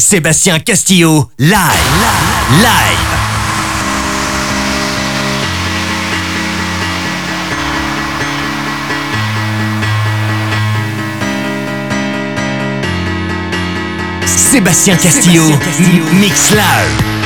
Sébastien Castillo, live, live. Sébastien Castillo, Mix Live.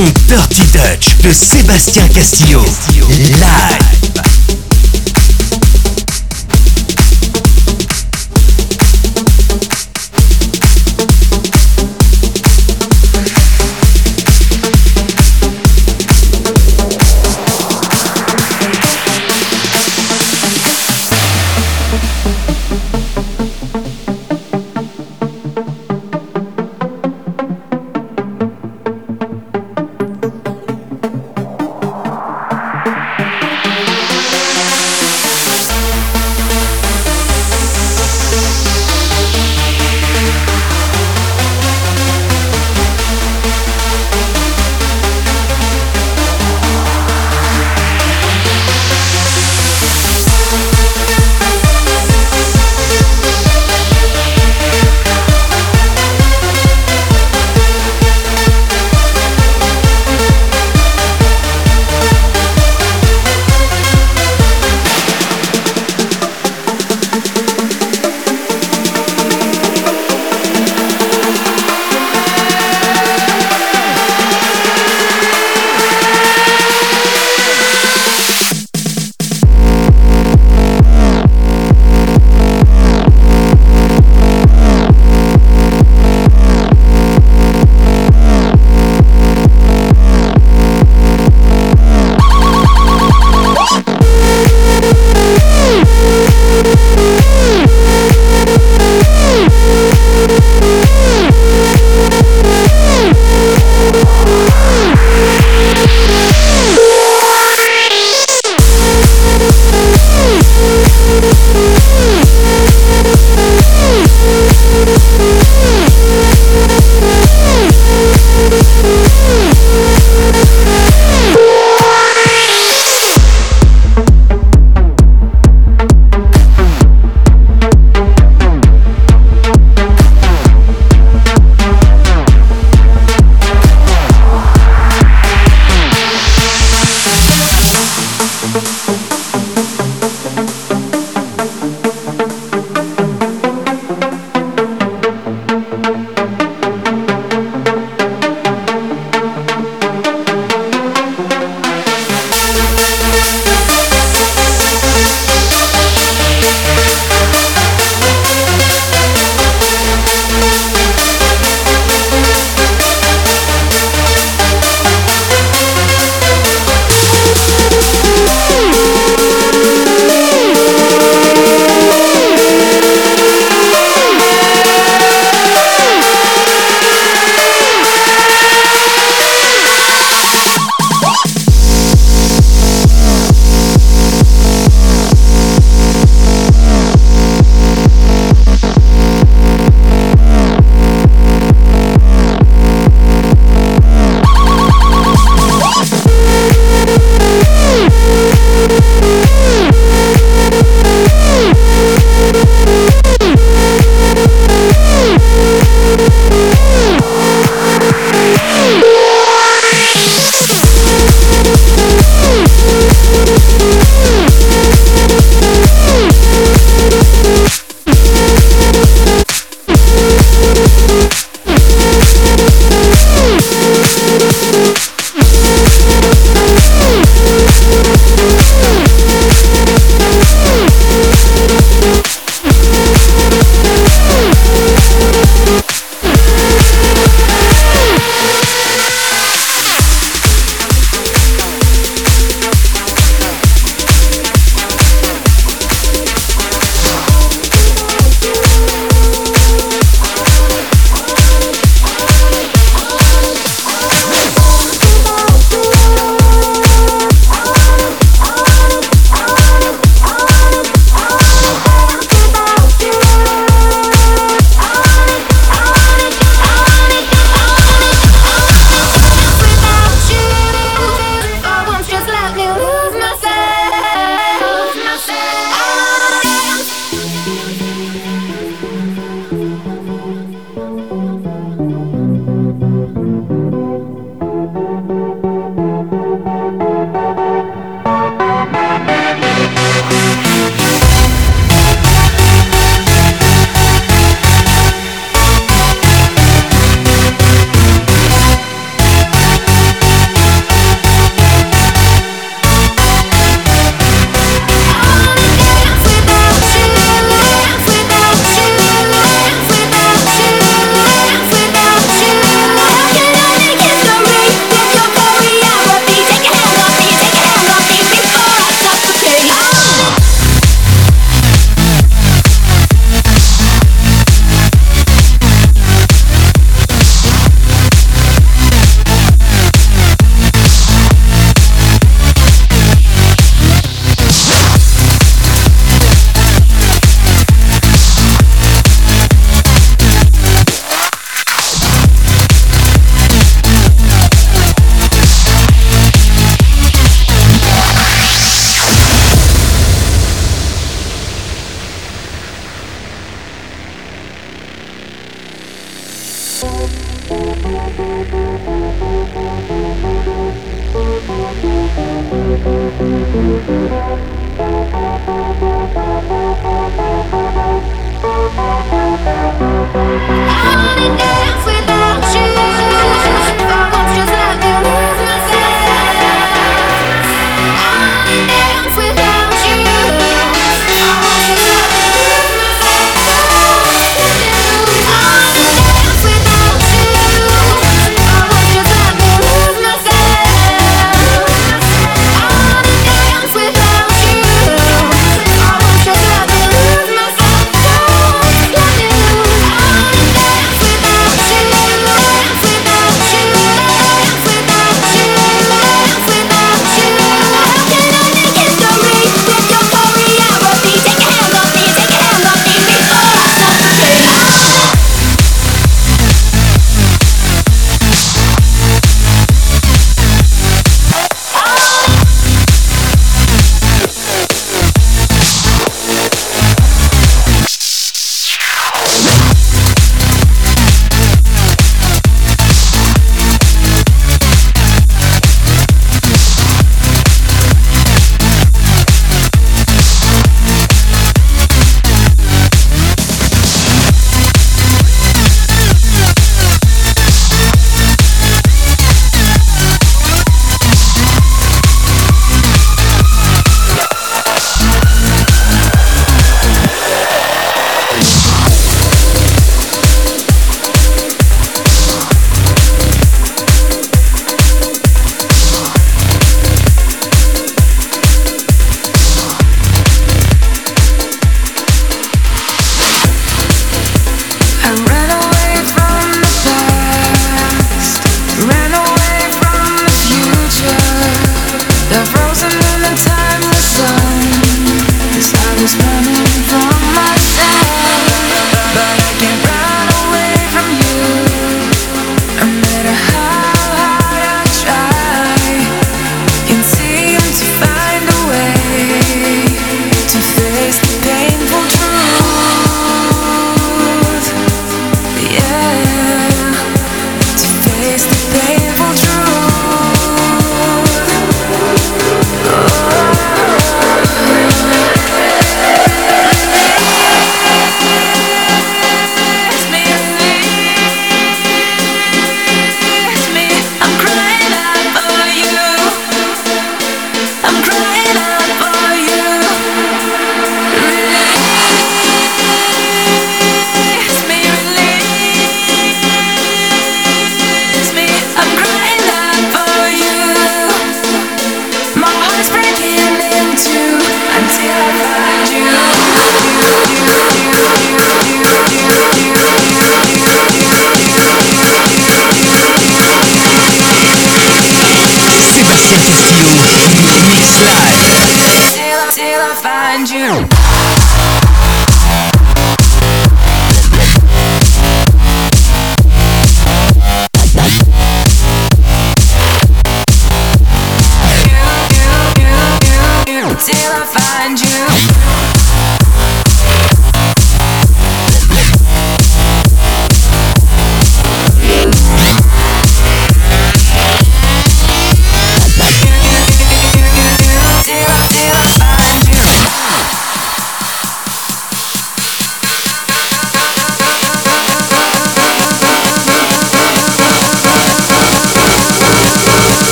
Son Dirty Dutch de Sébastien Castillo. Live.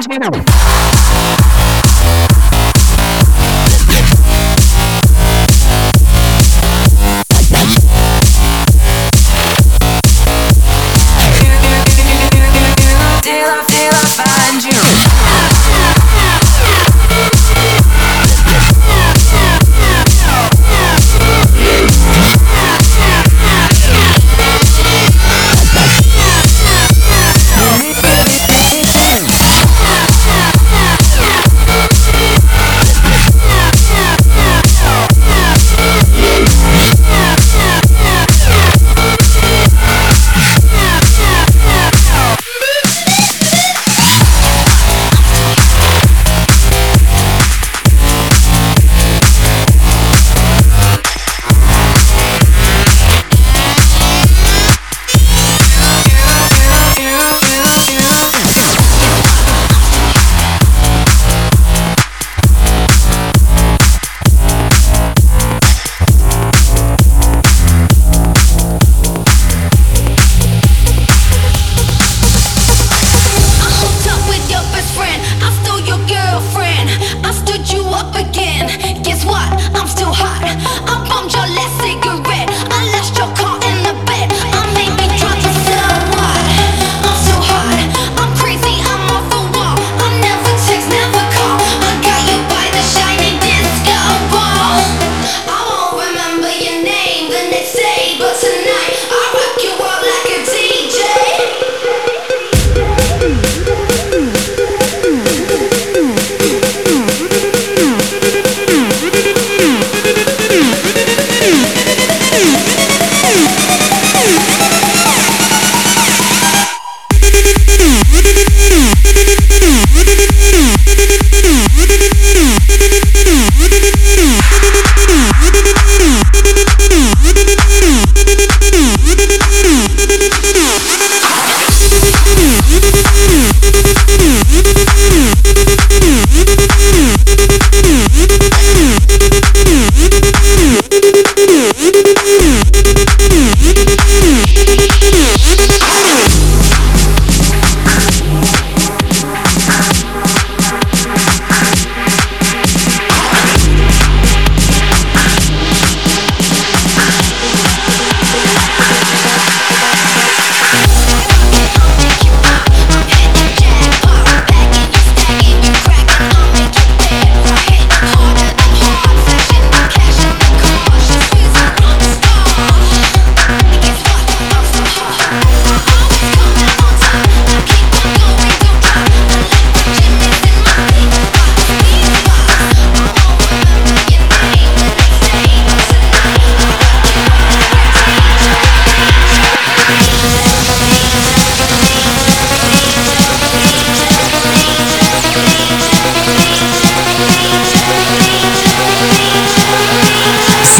geral.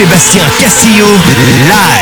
Sébastien Castillo, live.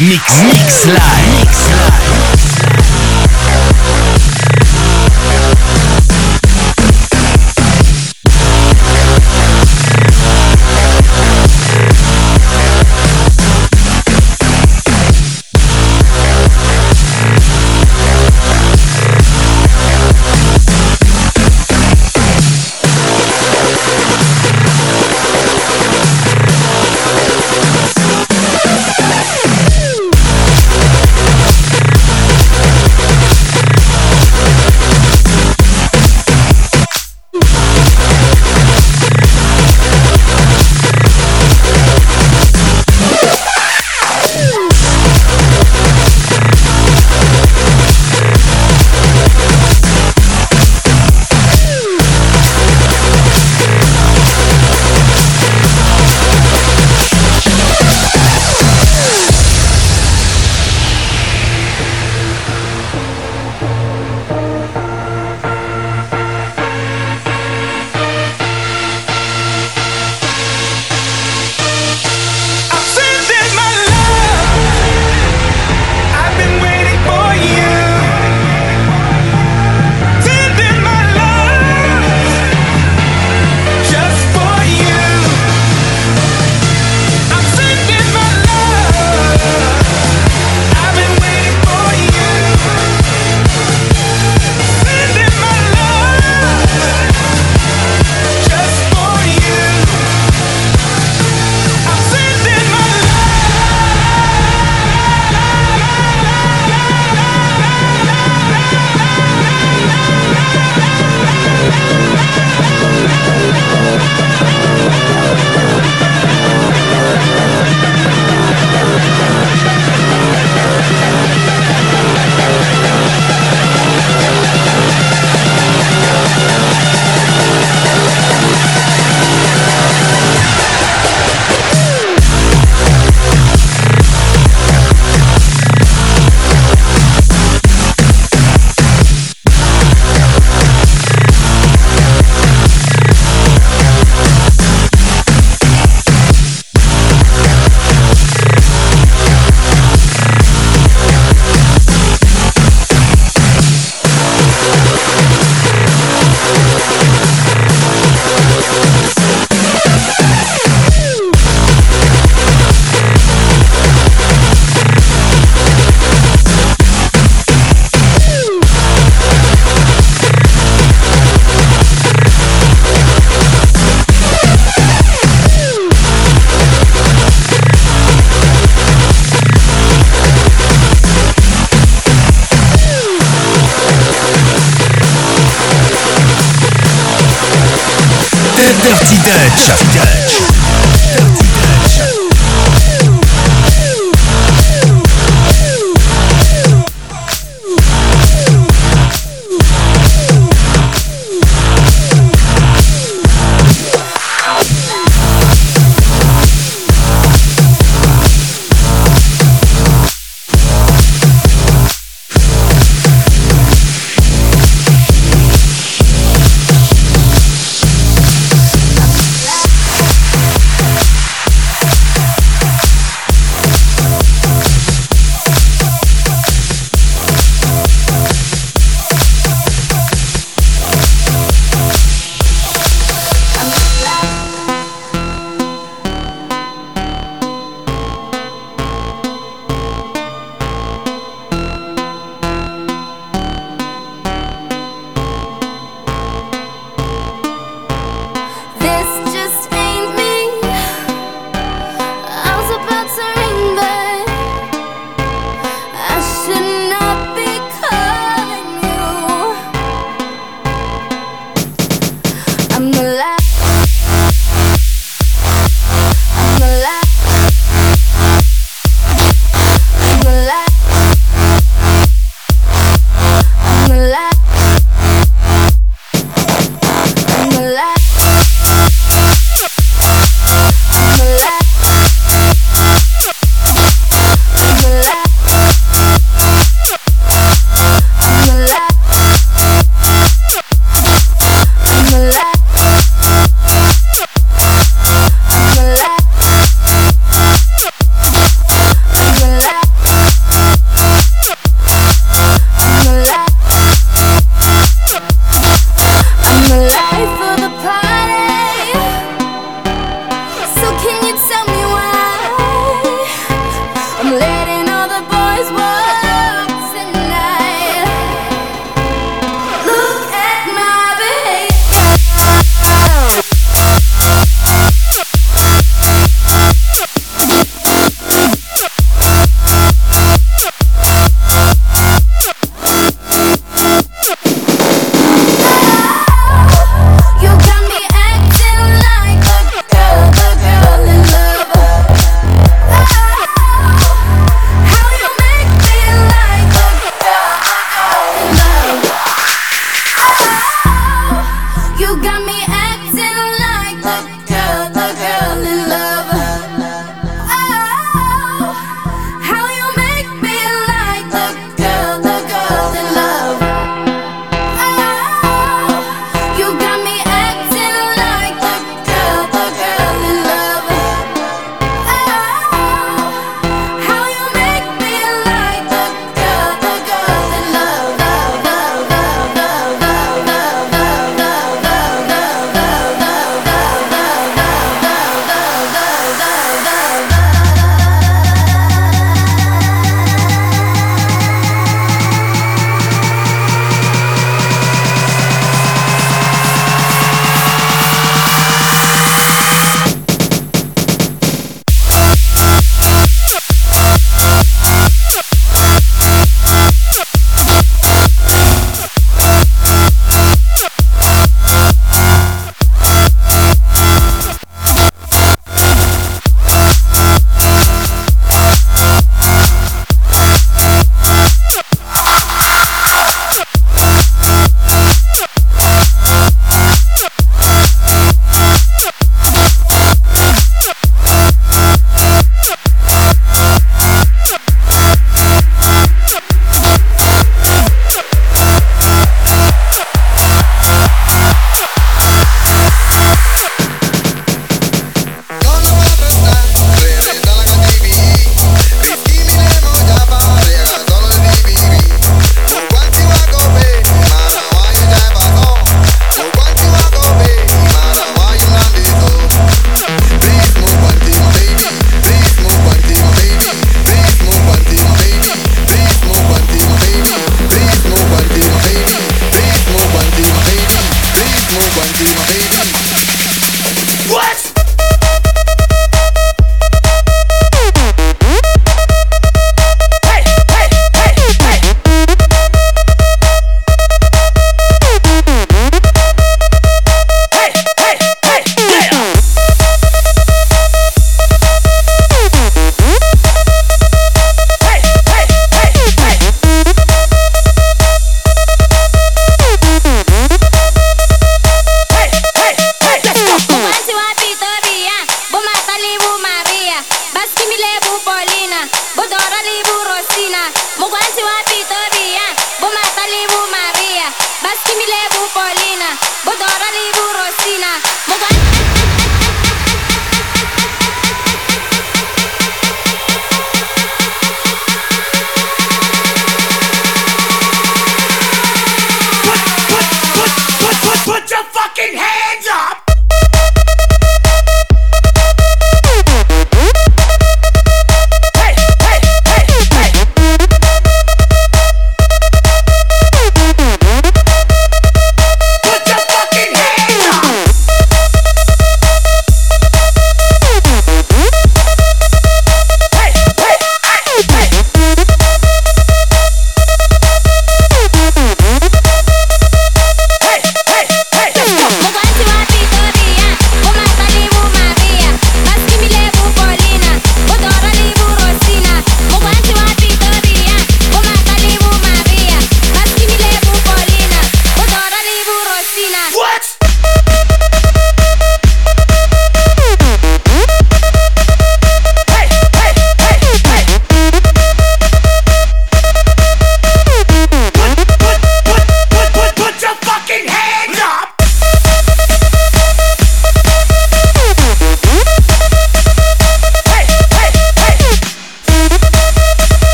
Mix Mix Live. Mix Live.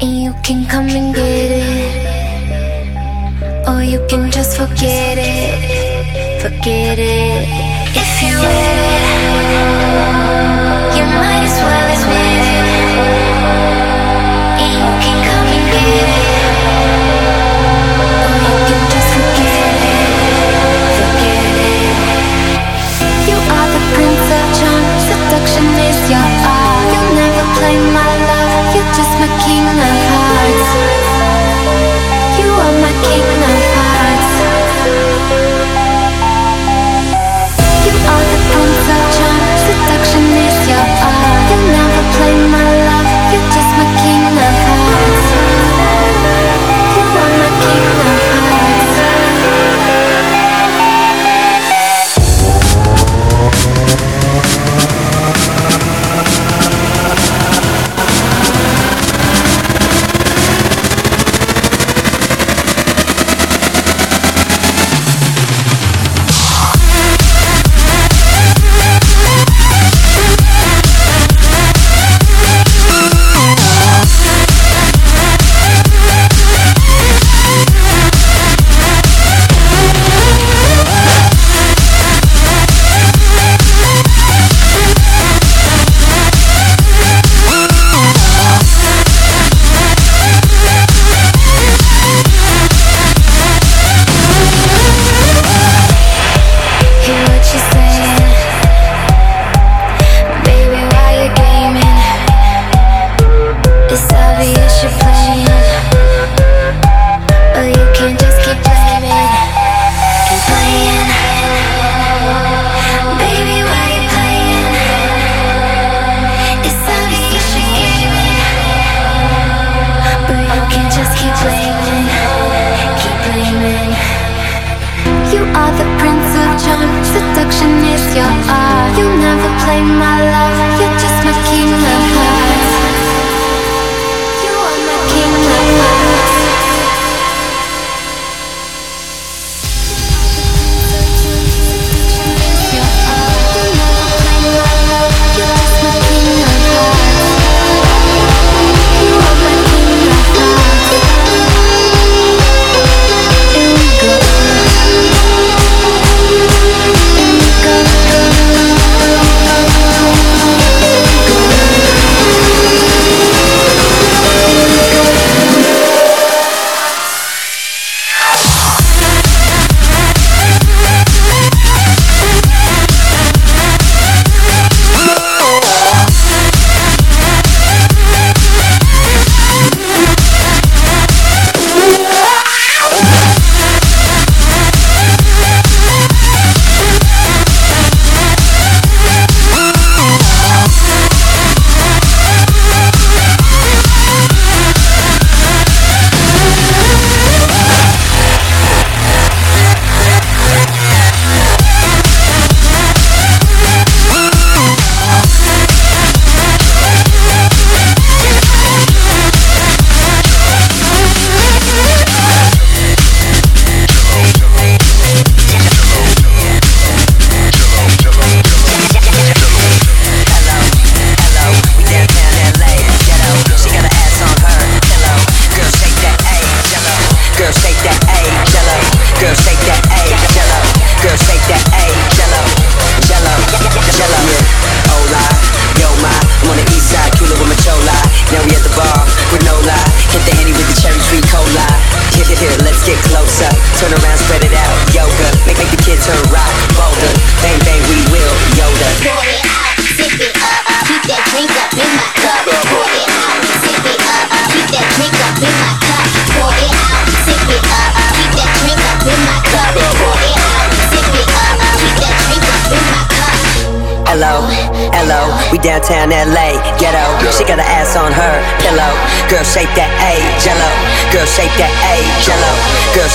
And you can come and get it. Or you can just forget it. Forget it. If you with it, you might as well admit it. And you can come and get it. Seduction is your art. You'll never play my life just my king of hearts. You are my king of hearts.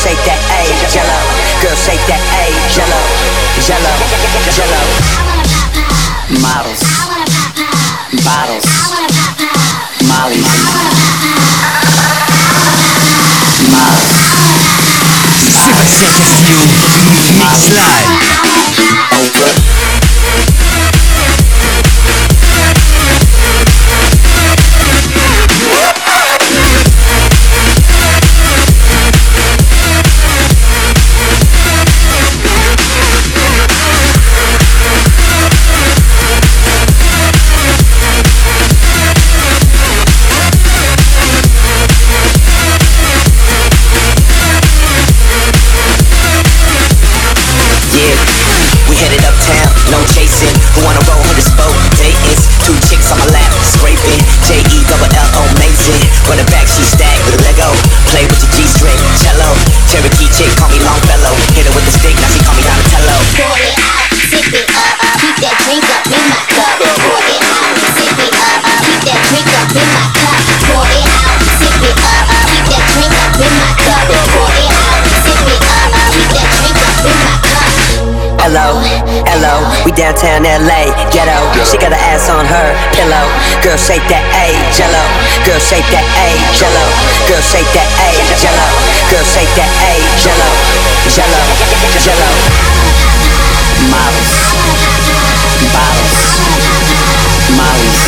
shake that A, jello. Girl, shake that A, jello. Jello, jello. Models. Bottles. Molly. Models. She presents you Mix Live. Over. On my lap, scraping. J E double L O, amazing. Run it back, she stacked with a Lego. Play with the G string, cello. Cherokee chick, call me Longfellow. Hit her with the stick, now she call me Donatello. Pour it out, sip it up, keep that drink up in my cup. Pour it out, sip it up, keep that drink up in my cup. Pour it out, sip it up, keep that drink up in my cup. Hello, hello, we downtown LA, ghetto. She got her ass on her pillow. Girl, shake that A, jello. Girl, shake that A, jello. Girl, shake that A, jello. Girl, shake that A, jello. Jello, jello. Models, bottles, mollies,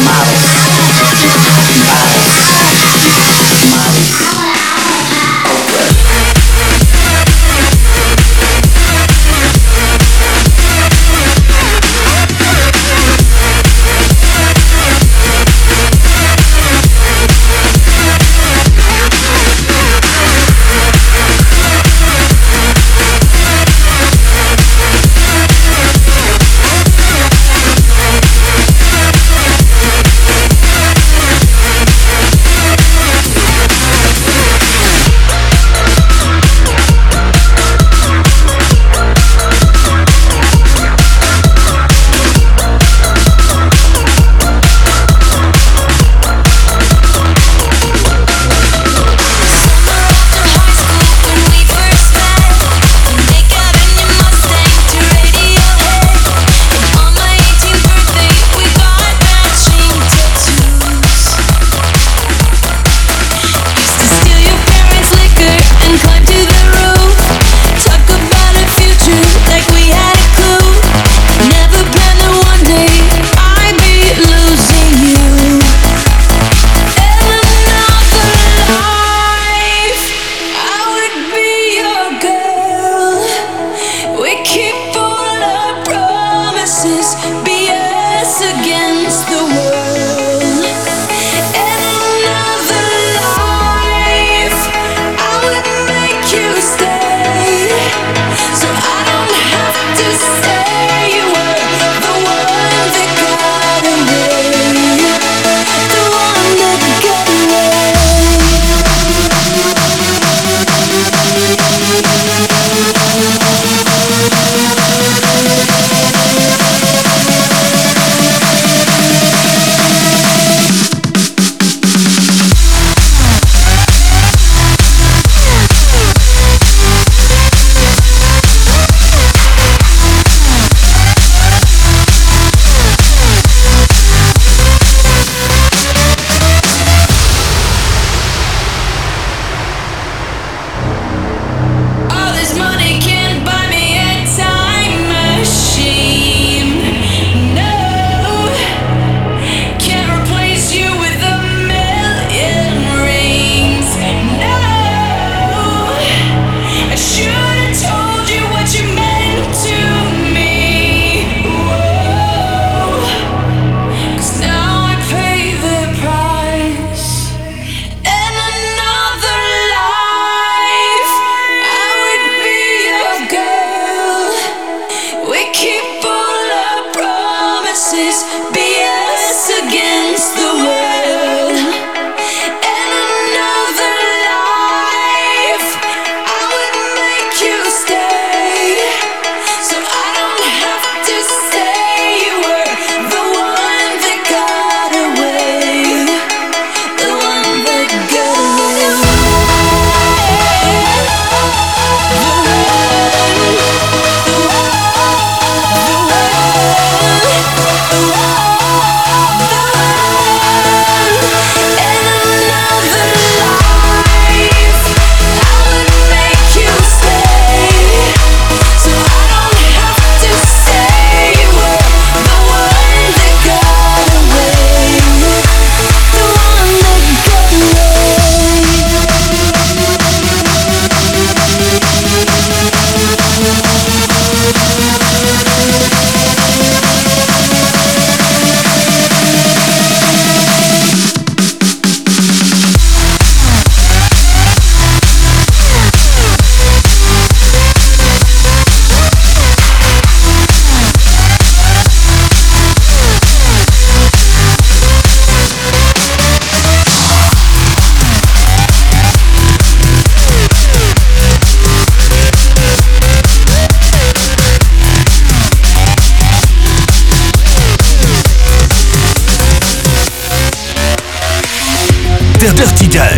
models, Dirty Dutch.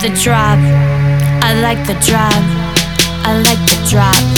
the drop. I like the drop. I like the drop.